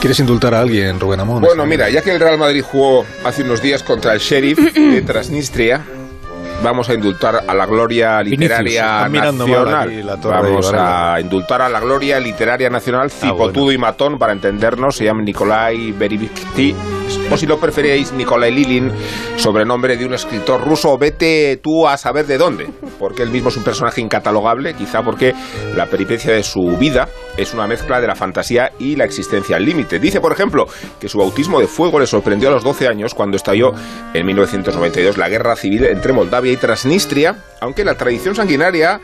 ¿Quieres indultar a alguien, Rubén Amón? Bueno, mira, ya que el Real Madrid jugó hace unos días contra el Sheriff de Transnistria, vamos a indultar a la gloria literaria nacional. vamos a indultar a la gloria literaria nacional, ah, cipotudo y matón, para entendernos, se llama Nikolai Berivicti o si lo preferíais, Nikolai Lilin, sobrenombre de un escritor ruso, vete tú a saber de dónde, porque él mismo es un personaje incatalogable, quizá porque la peripecia de su vida es una mezcla de la fantasía y la existencia al límite. Dice, por ejemplo, que su bautismo de fuego le sorprendió a los 12 años cuando estalló en 1992 la guerra civil entre Moldavia y Transnistria, aunque la tradición sanguinaria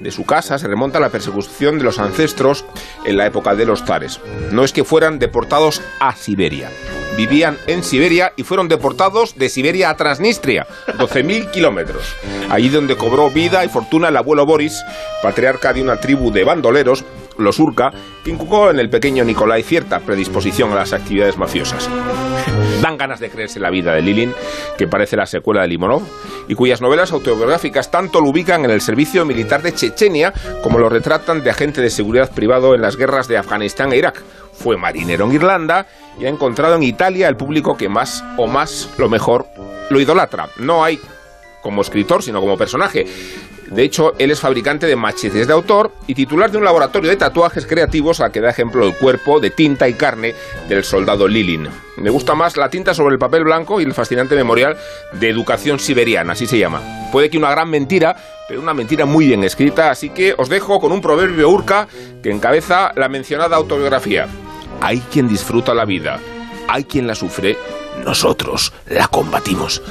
de su casa se remonta a la persecución de los ancestros en la época de los zares. No es que fueran deportados a Siberia vivían en Siberia y fueron deportados de Siberia a Transnistria, 12.000 kilómetros. Allí donde cobró vida y fortuna el abuelo Boris, patriarca de una tribu de bandoleros, los Urca, que inculcó en el pequeño Nicolai cierta predisposición a las actividades mafiosas. Dan ganas de creerse la vida de Lilin, que parece la secuela de Limonov, y cuyas novelas autobiográficas tanto lo ubican en el servicio militar de Chechenia como lo retratan de agente de seguridad privado en las guerras de Afganistán e Irak fue marinero en Irlanda y ha encontrado en Italia el público que más o más lo mejor lo idolatra. No hay como escritor, sino como personaje. De hecho, él es fabricante de machetes de autor y titular de un laboratorio de tatuajes creativos a que da ejemplo el cuerpo de tinta y carne del soldado Lilin. Me gusta más la tinta sobre el papel blanco y el fascinante memorial de educación siberiana, así se llama. Puede que una gran mentira, pero una mentira muy bien escrita, así que os dejo con un proverbio urca que encabeza la mencionada autobiografía. Hay quien disfruta la vida, hay quien la sufre, nosotros la combatimos.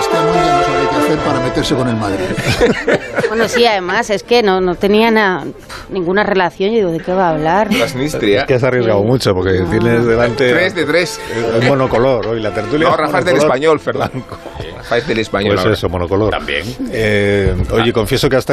Este no sabe qué hacer para meterse con el Madrid. Bueno, sí, además, es que no, no tenía ninguna relación. Yo digo, ¿de qué va a hablar? Transnistria. Es que has arriesgado mucho, porque tienes delante... Tres de tres. El monocolor, hoy la tertulia No, Rafa es del español, Fernando. Rafa es del español. Pues eso, monocolor. También. Eh, oye, confieso que hasta